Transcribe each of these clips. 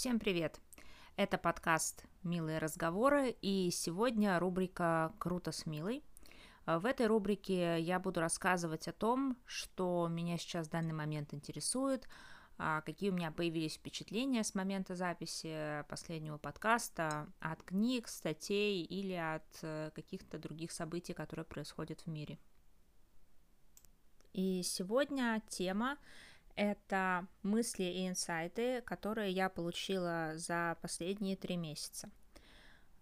Всем привет! Это подкаст «Милые разговоры» и сегодня рубрика «Круто с Милой». В этой рубрике я буду рассказывать о том, что меня сейчас в данный момент интересует, а какие у меня появились впечатления с момента записи последнего подкаста от книг, статей или от э, каких-то других событий, которые происходят в мире. И сегодня тема это мысли и инсайты, которые я получила за последние три месяца.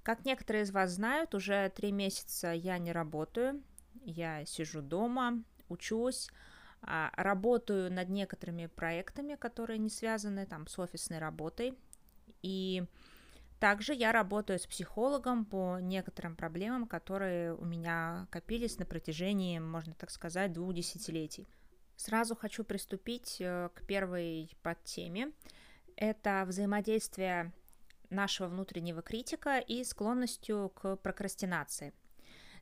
Как некоторые из вас знают, уже три месяца я не работаю, я сижу дома, учусь, а, работаю над некоторыми проектами, которые не связаны там с офисной работой, и также я работаю с психологом по некоторым проблемам, которые у меня копились на протяжении, можно так сказать, двух десятилетий. Сразу хочу приступить э, к первой подтеме. Это взаимодействие нашего внутреннего критика и склонностью к прокрастинации.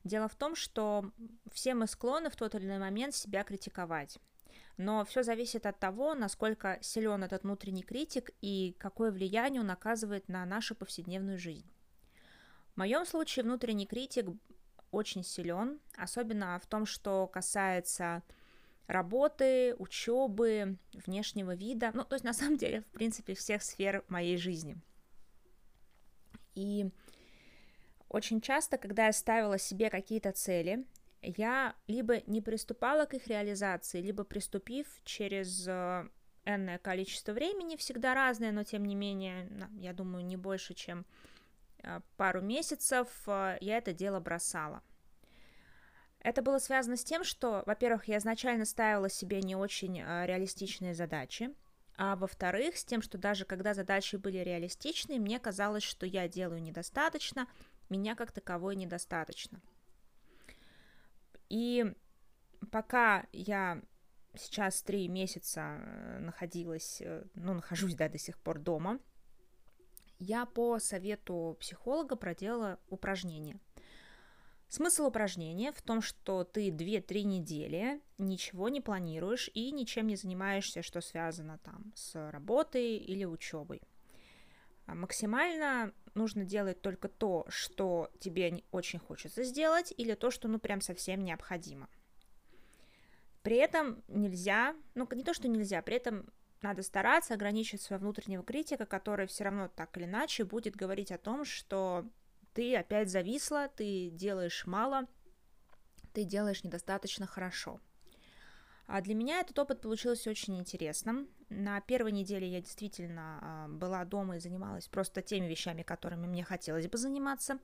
Дело в том, что все мы склонны в тот или иной момент себя критиковать. Но все зависит от того, насколько силен этот внутренний критик и какое влияние он оказывает на нашу повседневную жизнь. В моем случае внутренний критик очень силен, особенно в том, что касается работы, учебы, внешнего вида, ну, то есть на самом деле, в принципе, всех сфер моей жизни. И очень часто, когда я ставила себе какие-то цели, я либо не приступала к их реализации, либо приступив через э, энное количество времени, всегда разное, но тем не менее, я думаю, не больше, чем э, пару месяцев, э, я это дело бросала. Это было связано с тем, что, во-первых, я изначально ставила себе не очень а, реалистичные задачи, а во-вторых, с тем, что даже когда задачи были реалистичные, мне казалось, что я делаю недостаточно, меня как таковой недостаточно. И пока я сейчас три месяца э, находилась, э, ну, нахожусь, да, до сих пор дома, я по совету психолога проделала упражнение. Смысл упражнения в том, что ты 2-3 недели ничего не планируешь и ничем не занимаешься, что связано там с работой или учебой. А максимально нужно делать только то, что тебе очень хочется сделать, или то, что ну прям совсем необходимо. При этом нельзя, ну не то, что нельзя, при этом надо стараться ограничить своего внутреннего критика, который все равно так или иначе будет говорить о том, что ты опять зависла, ты делаешь мало, ты делаешь недостаточно хорошо. А для меня этот опыт получился очень интересным. На первой неделе я действительно а, была дома и занималась просто теми вещами, которыми мне хотелось бы заниматься.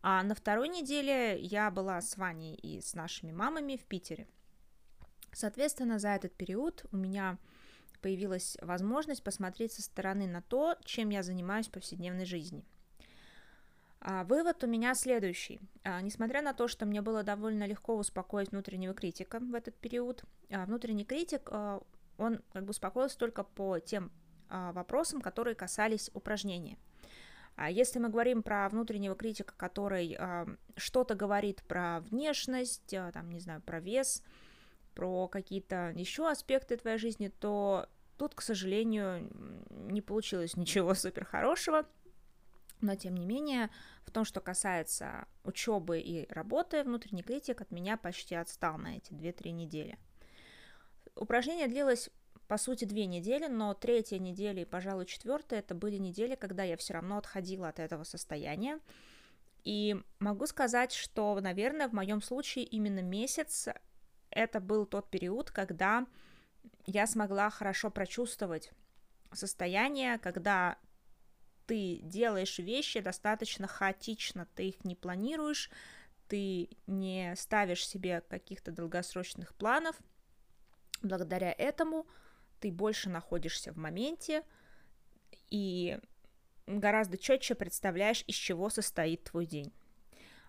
А на второй неделе я была с Ваней и с нашими мамами в Питере. Соответственно, за этот период у меня появилась возможность посмотреть со стороны на то, чем я занимаюсь в повседневной жизни – вывод у меня следующий. А, несмотря на то, что мне было довольно легко успокоить внутреннего критика в этот период, а, внутренний критик, а, он как бы успокоился только по тем а, вопросам, которые касались упражнения. А если мы говорим про внутреннего критика, который а, что-то говорит про внешность, а, там, не знаю, про вес, про какие-то еще аспекты твоей жизни, то тут, к сожалению, не получилось ничего супер хорошего. Но, тем не менее, в том, что касается учебы и работы, внутренний критик от меня почти отстал на эти 2-3 недели. Упражнение длилось, по сути, две недели, но третья неделя и, пожалуй, четвертая это были недели, когда я все равно отходила от этого состояния. И могу сказать, что, наверное, в моем случае именно месяц это был тот период, когда я смогла хорошо прочувствовать состояние, когда ты делаешь вещи достаточно хаотично, ты их не планируешь, ты не ставишь себе каких-то долгосрочных планов. Благодаря этому ты больше находишься в моменте и гораздо четче представляешь, из чего состоит твой день.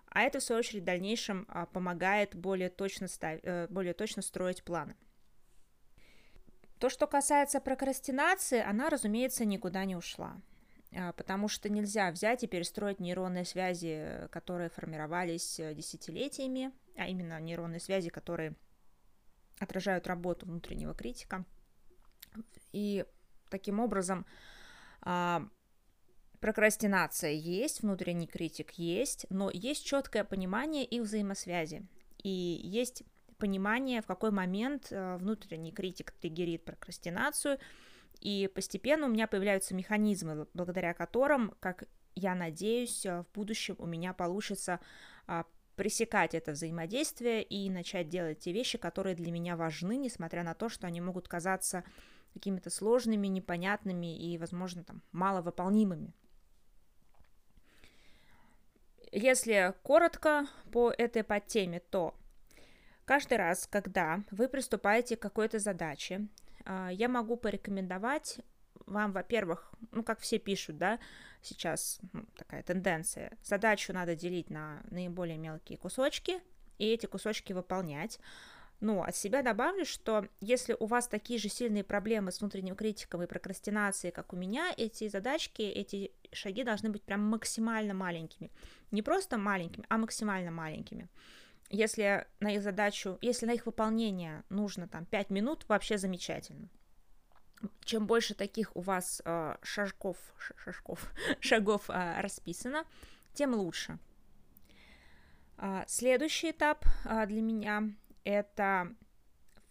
А это, в свою очередь, в дальнейшем а, помогает более точно, став... Э, более точно строить планы. То, что касается прокрастинации, она, разумеется, никуда не ушла. А, потому что нельзя взять и перестроить нейронные связи, которые формировались э, десятилетиями, а именно нейронные связи, которые отражают работу внутреннего критика. И таким образом а, Прокрастинация есть, внутренний критик есть, но есть четкое понимание их взаимосвязи. И есть понимание, в какой момент э, внутренний критик триггерит прокрастинацию, и постепенно у меня появляются механизмы, благодаря которым, как я надеюсь, э, в будущем у меня получится а, пресекать это взаимодействие и начать делать те вещи, которые для меня важны, несмотря на то, что они могут казаться какими-то сложными, непонятными и, возможно, там, маловыполнимыми. Если коротко по этой подтеме, то каждый раз, когда вы приступаете к какой-то задаче, я могу порекомендовать вам, во-первых, ну, как все пишут, да, сейчас ну, такая тенденция, задачу надо делить на наиболее мелкие кусочки, и эти кусочки выполнять. Ну, от себя добавлю, что если у вас такие же сильные проблемы с внутренним критиком и прокрастинацией, как у меня, эти задачки, эти шаги должны быть прям максимально маленькими. Не просто маленькими, а максимально маленькими. Если на их задачу, если на их выполнение нужно там 5 минут, вообще замечательно. Чем больше таких у вас э, шажков, шажков, шагов э, расписано, тем лучше. Э, следующий этап э, для меня это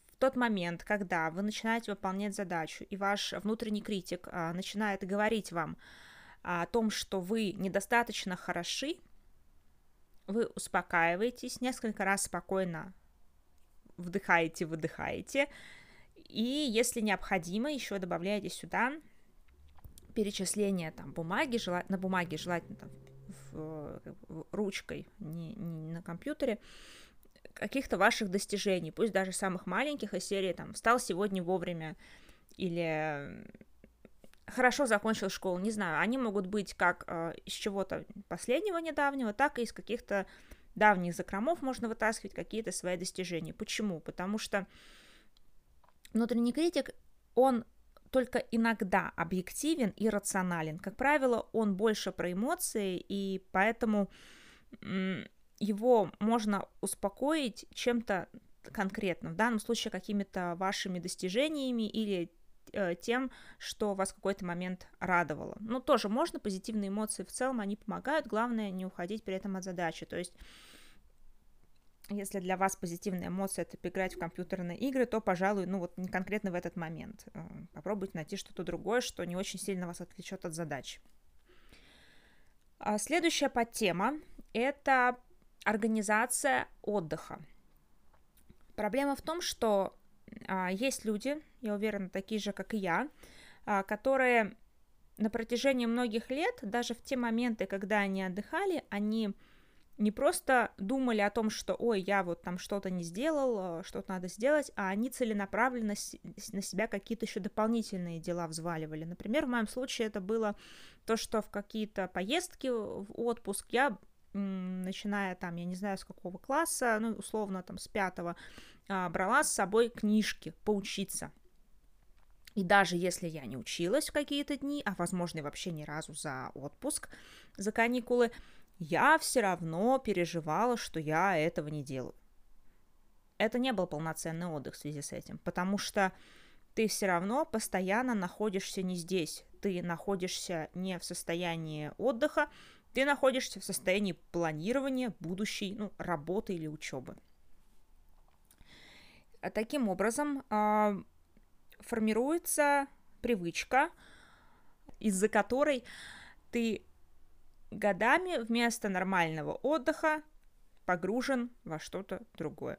в тот момент, когда вы начинаете выполнять задачу, и ваш внутренний критик э, начинает говорить вам о том, что вы недостаточно хороши, вы успокаиваетесь, несколько раз спокойно вдыхаете, выдыхаете, и если необходимо, еще добавляете сюда перечисление там бумаги, желательно, на бумаге, желательно там, в, в, ручкой, не, не на компьютере, каких-то ваших достижений, пусть даже самых маленьких из серии, там, встал сегодня вовремя, или хорошо закончил школу, не знаю, они могут быть как э, из чего-то последнего недавнего, так и из каких-то давних закромов можно вытаскивать какие-то свои достижения. Почему? Потому что внутренний критик, он только иногда объективен и рационален. Как правило, он больше про эмоции, и поэтому его можно успокоить чем-то конкретным, в данном случае какими-то вашими достижениями или тем, что вас в какой-то момент радовало. Ну, тоже можно, позитивные эмоции в целом, они помогают, главное не уходить при этом от задачи, то есть если для вас позитивная эмоция это поиграть в компьютерные игры, то, пожалуй, ну вот не конкретно в этот момент. Э, попробуйте найти что-то другое, что не очень сильно вас отвлечет от задач. А следующая подтема – это организация отдыха. Проблема в том, что есть люди, я уверена, такие же, как и я, а, которые на протяжении многих лет, даже в те моменты, когда они отдыхали, они не просто думали о том, что, ой, я вот там что-то не сделал, э, что-то надо сделать, а они целенаправленно на себя какие-то еще дополнительные дела взваливали. Например, в моем случае это было то, что в какие-то поездки в отпуск я начиная там, я не знаю, с какого класса, ну, условно, там, с пятого, а, брала с собой книжки поучиться. И даже если я не училась в какие-то дни, а, возможно, и вообще ни разу за отпуск, за каникулы, я все равно переживала, что я этого не делаю. Это не был полноценный отдых в связи с этим, потому что ты все равно постоянно находишься не здесь, ты находишься не в состоянии отдыха, ты находишься в состоянии планирования будущей ну, работы или учебы. Таким образом, э, формируется привычка, из-за которой ты годами вместо нормального отдыха погружен во что-то другое.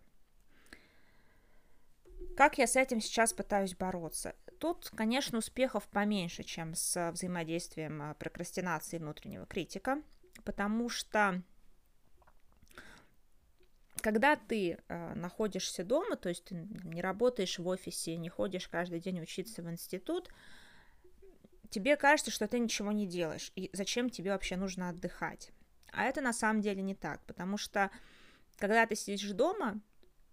Как я с этим сейчас пытаюсь бороться? Тут, конечно, успехов поменьше, чем с взаимодействием а, прокрастинации внутреннего критика, потому что когда ты э, находишься дома, то есть ты не работаешь в офисе, не ходишь каждый день учиться в институт, тебе кажется, что ты ничего не делаешь, и зачем тебе вообще нужно отдыхать. А это на самом деле не так, потому что когда ты сидишь дома,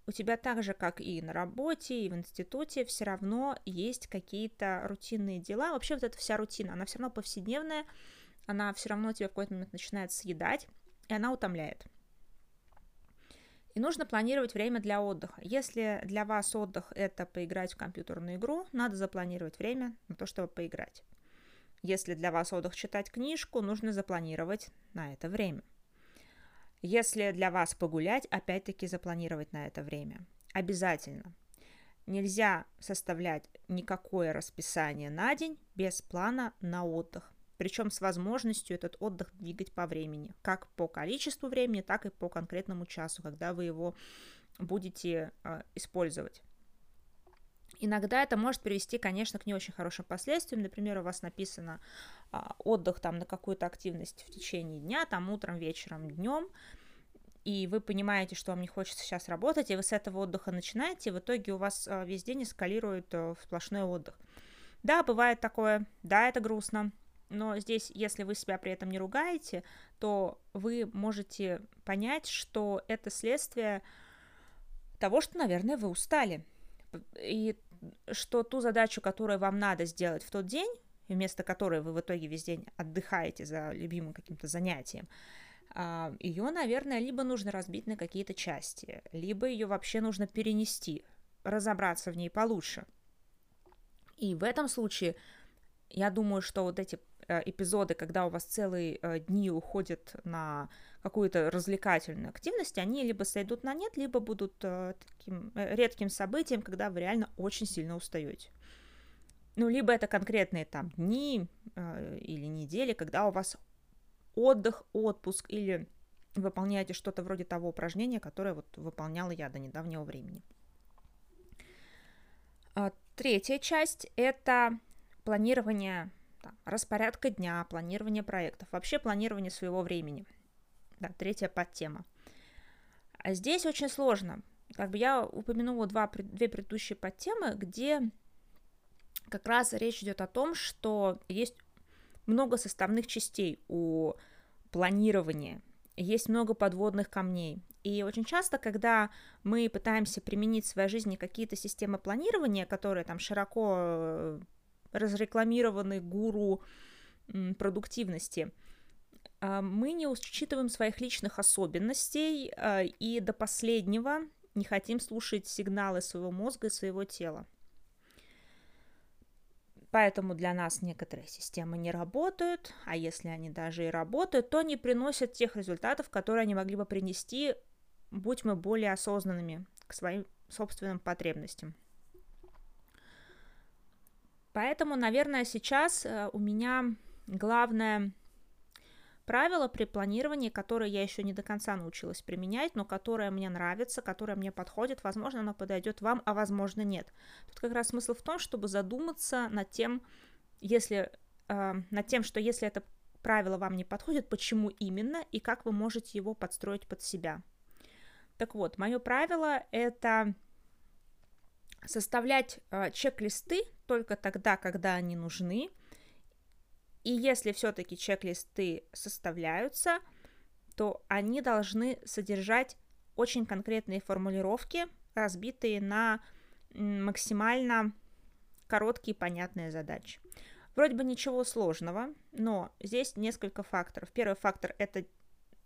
у тебя так же, как и на работе, и в институте, все равно есть какие-то рутинные дела. Вообще вот эта вся рутина, она все равно повседневная, она все равно тебя в какой-то момент начинает съедать, и она утомляет. И нужно планировать время для отдыха. Если для вас отдых это поиграть в компьютерную игру, надо запланировать время на то, чтобы поиграть. Если для вас отдых читать книжку, нужно запланировать на это время. Если для вас погулять, опять-таки запланировать на это время. Обязательно. Нельзя составлять никакое расписание на день без плана на отдых. Причем с возможностью этот отдых двигать по времени. Как по количеству времени, так и по конкретному часу, когда вы его будете э, использовать. Иногда это может привести, конечно, к не очень хорошим последствиям. Например, у вас написано а, отдых там на какую-то активность в течение дня, там утром, вечером, днем, и вы понимаете, что вам не хочется сейчас работать, и вы с этого отдыха начинаете, и в итоге у вас а, весь день эскалирует а, в сплошной отдых. Да, бывает такое, да, это грустно, но здесь, если вы себя при этом не ругаете, то вы можете понять, что это следствие того, что, наверное, вы устали. И что ту задачу, которую вам надо сделать в тот день, вместо которой вы в итоге весь день отдыхаете за любимым каким-то занятием, а, ее, наверное, либо нужно разбить на какие-то части, либо ее вообще нужно перенести, разобраться в ней получше. И в этом случае я думаю, что вот эти эпизоды, когда у вас целые э, дни уходят на какую-то развлекательную активность, они либо сойдут на нет, либо будут э, таким редким событием, когда вы реально очень сильно устаете. Ну, либо это конкретные там дни или недели, когда у вас отдых, отпуск или выполняете что-то вроде того упражнения, которое вот выполняла я до недавнего времени. А, третья часть – это планирование там, распорядка дня, планирование проектов, вообще планирование своего времени. Да, третья подтема. А здесь очень сложно. Как бы я упомянула два, две предыдущие подтемы, где как раз речь идет о том, что есть много составных частей у планирования, есть много подводных камней. И очень часто, когда мы пытаемся применить в своей жизни какие-то системы планирования, которые там широко разрекламированы гуру продуктивности, а, мы не учитываем своих личных особенностей а, и до последнего не хотим слушать сигналы своего мозга и своего тела. Поэтому для нас некоторые системы не работают, а если они даже и работают, то не приносят тех результатов, которые они могли бы принести, будь мы более осознанными к своим собственным потребностям. Поэтому, наверное, сейчас э, у меня главное правило при планировании, которое я еще не до конца научилась применять, но которое мне нравится, которое мне подходит, возможно, оно подойдет вам, а возможно нет. Тут как раз смысл в том, чтобы задуматься над тем, если э, над тем, что если это правило вам не подходит, почему именно и как вы можете его подстроить под себя. Так вот, мое правило это составлять э, чек-листы только тогда, когда они нужны, и если все-таки чек-листы составляются, то они должны содержать очень конкретные формулировки, разбитые на максимально короткие понятные задачи. Вроде бы ничего сложного, но здесь несколько факторов. Первый фактор – это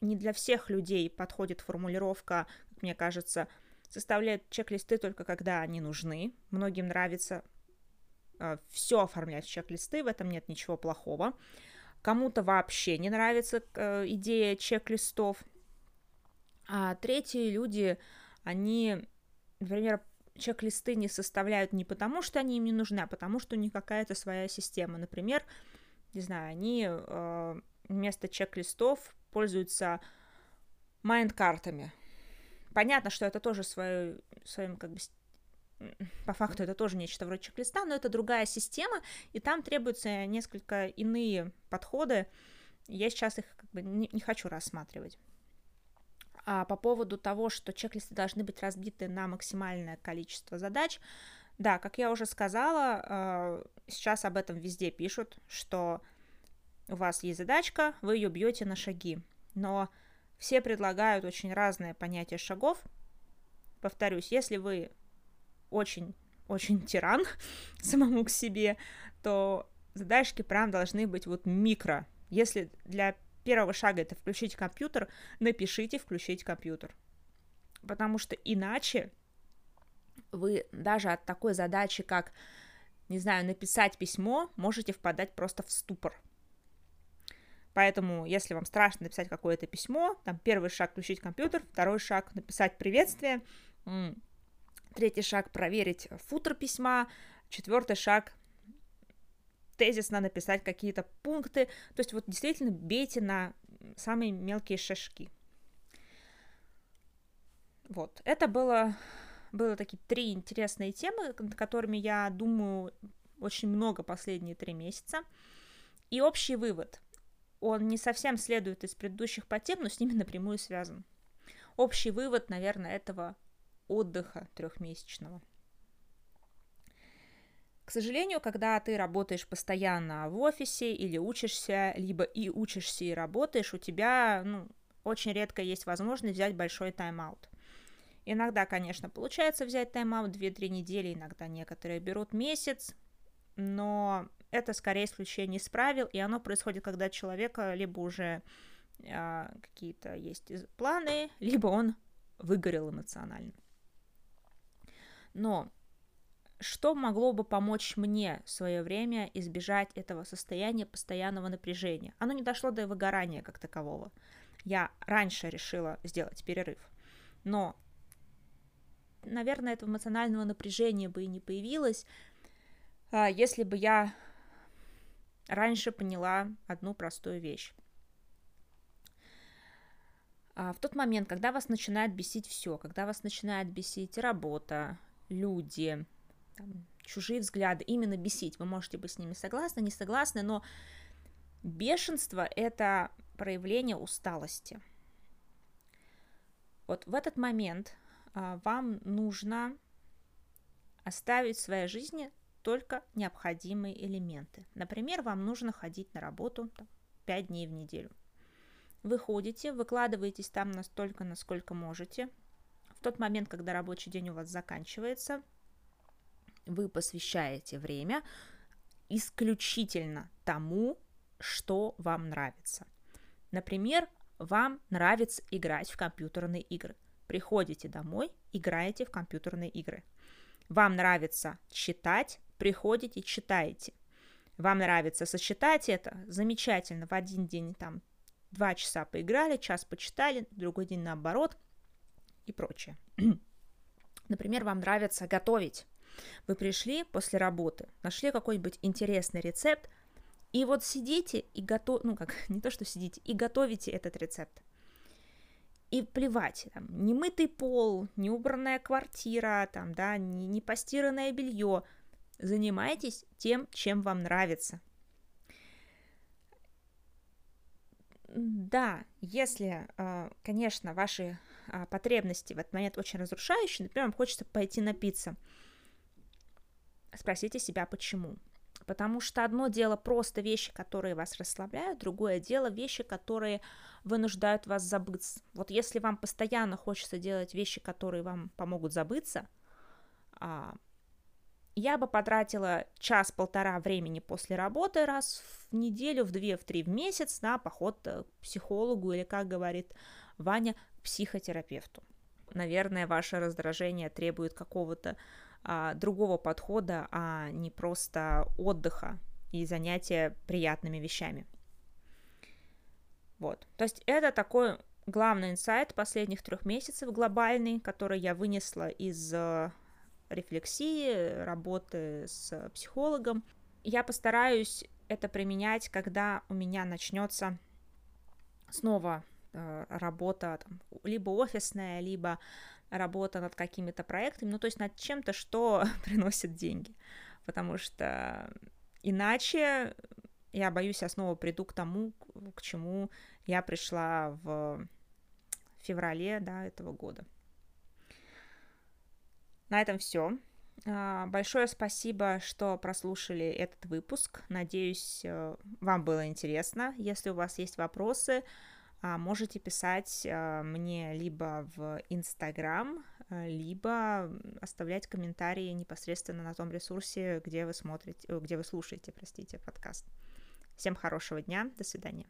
не для всех людей подходит формулировка, как мне кажется, составляют чек-листы только когда они нужны. Многим нравится Э, все оформлять в чек-листы, в этом нет ничего плохого. Кому-то вообще не нравится э, идея чек-листов. А третьи люди, они, например, чек-листы не составляют не потому, что они им не нужны, а потому, что у них какая-то своя система. Например, не знаю, они э, вместо чек-листов пользуются майнд-картами. Понятно, что это тоже свою, своим как бы по факту это тоже нечто вроде чек-листа, но это другая система, и там требуются несколько иные подходы. Я сейчас их как бы не, не хочу рассматривать. А по поводу того, что чек-листы должны быть разбиты на максимальное количество задач, да, как я уже сказала, а, сейчас об этом везде пишут, что у вас есть задачка, вы ее бьете на шаги. Но все предлагают очень разное понятие шагов. Повторюсь, если вы очень, очень тиран самому к себе, то задачки прям должны быть вот микро. Если для первого шага это включить компьютер, напишите включить компьютер. Потому что иначе вы даже от такой задачи, как, не знаю, написать письмо, можете впадать просто в ступор. Поэтому, если вам страшно написать какое-то письмо, там первый шаг включить компьютер, второй шаг написать приветствие, третий шаг проверить футер письма, четвертый шаг тезисно написать какие-то пункты. То есть вот действительно бейте на самые мелкие шажки. Вот, это было, было такие три интересные темы, над которыми я думаю очень много последние три месяца. И общий вывод. Он не совсем следует из предыдущих по тем, но с ними напрямую связан. Общий вывод, наверное, этого отдыха трехмесячного. К сожалению, когда ты работаешь постоянно в офисе или учишься, либо и учишься, и работаешь, у тебя ну, очень редко есть возможность взять большой тайм-аут. Иногда, конечно, получается взять тайм-аут 2-3 недели, иногда некоторые берут месяц, но это скорее исключение из правил, и оно происходит, когда человека либо уже э, какие-то есть планы, либо он выгорел эмоционально. Но что могло бы помочь мне в свое время избежать этого состояния постоянного напряжения? Оно не дошло до выгорания как такового. Я раньше решила сделать перерыв. Но, наверное, этого эмоционального напряжения бы и не появилось, а, если бы я раньше поняла одну простую вещь. А, в тот момент, когда вас начинает бесить все, когда вас начинает бесить работа, люди, там, чужие взгляды, именно бесить. Вы можете быть с ними согласны, не согласны, но бешенство — это проявление усталости. Вот в этот момент а, вам нужно оставить в своей жизни только необходимые элементы. Например, вам нужно ходить на работу там, 5 дней в неделю. Вы ходите, выкладываетесь там настолько, насколько можете, тот момент, когда рабочий день у вас заканчивается, вы посвящаете время исключительно тому, что вам нравится. Например, вам нравится играть в компьютерные игры. Приходите домой, играете в компьютерные игры. Вам нравится читать, приходите, читаете. Вам нравится сочетать это, замечательно, в один день там два часа поиграли, час почитали, другой день наоборот – и прочее. Например, вам нравится готовить. Вы пришли после работы, нашли какой-нибудь интересный рецепт, и вот сидите и готов, ну как, не то что сидите, и готовите этот рецепт. И плевать, там, не мытый пол, не убранная квартира, там, да, не, не постиранное белье. Занимайтесь тем, чем вам нравится. Да, если, э, конечно, ваши а, потребности в этот момент очень разрушающие, например, вам хочется пойти напиться, спросите себя, почему. Потому что одно дело просто вещи, которые вас расслабляют, другое дело вещи, которые вынуждают вас забыться. Вот если вам постоянно хочется делать вещи, которые вам помогут забыться, а, я бы потратила час-полтора времени после работы раз в неделю, в две, в три в месяц на поход к психологу или, как говорит Ваня, психотерапевту. Наверное, ваше раздражение требует какого-то а, другого подхода, а не просто отдыха и занятия приятными вещами. Вот. То есть это такой главный инсайт последних трех месяцев глобальный, который я вынесла из э, рефлексии, работы с психологом. Я постараюсь это применять, когда у меня начнется снова Э, работа там, либо офисная, либо работа над какими-то проектами, ну то есть над чем-то, что приносит деньги, потому что иначе я боюсь, я снова приду к тому, к чему я пришла в феврале да, этого года. На этом все. А, большое спасибо, что прослушали этот выпуск. Надеюсь, э, вам было интересно. Если у вас есть вопросы, а, можете писать а, мне либо в Инстаграм, а, либо оставлять комментарии непосредственно на том ресурсе, где вы смотрите, где вы слушаете, простите, подкаст. Всем хорошего дня, до свидания.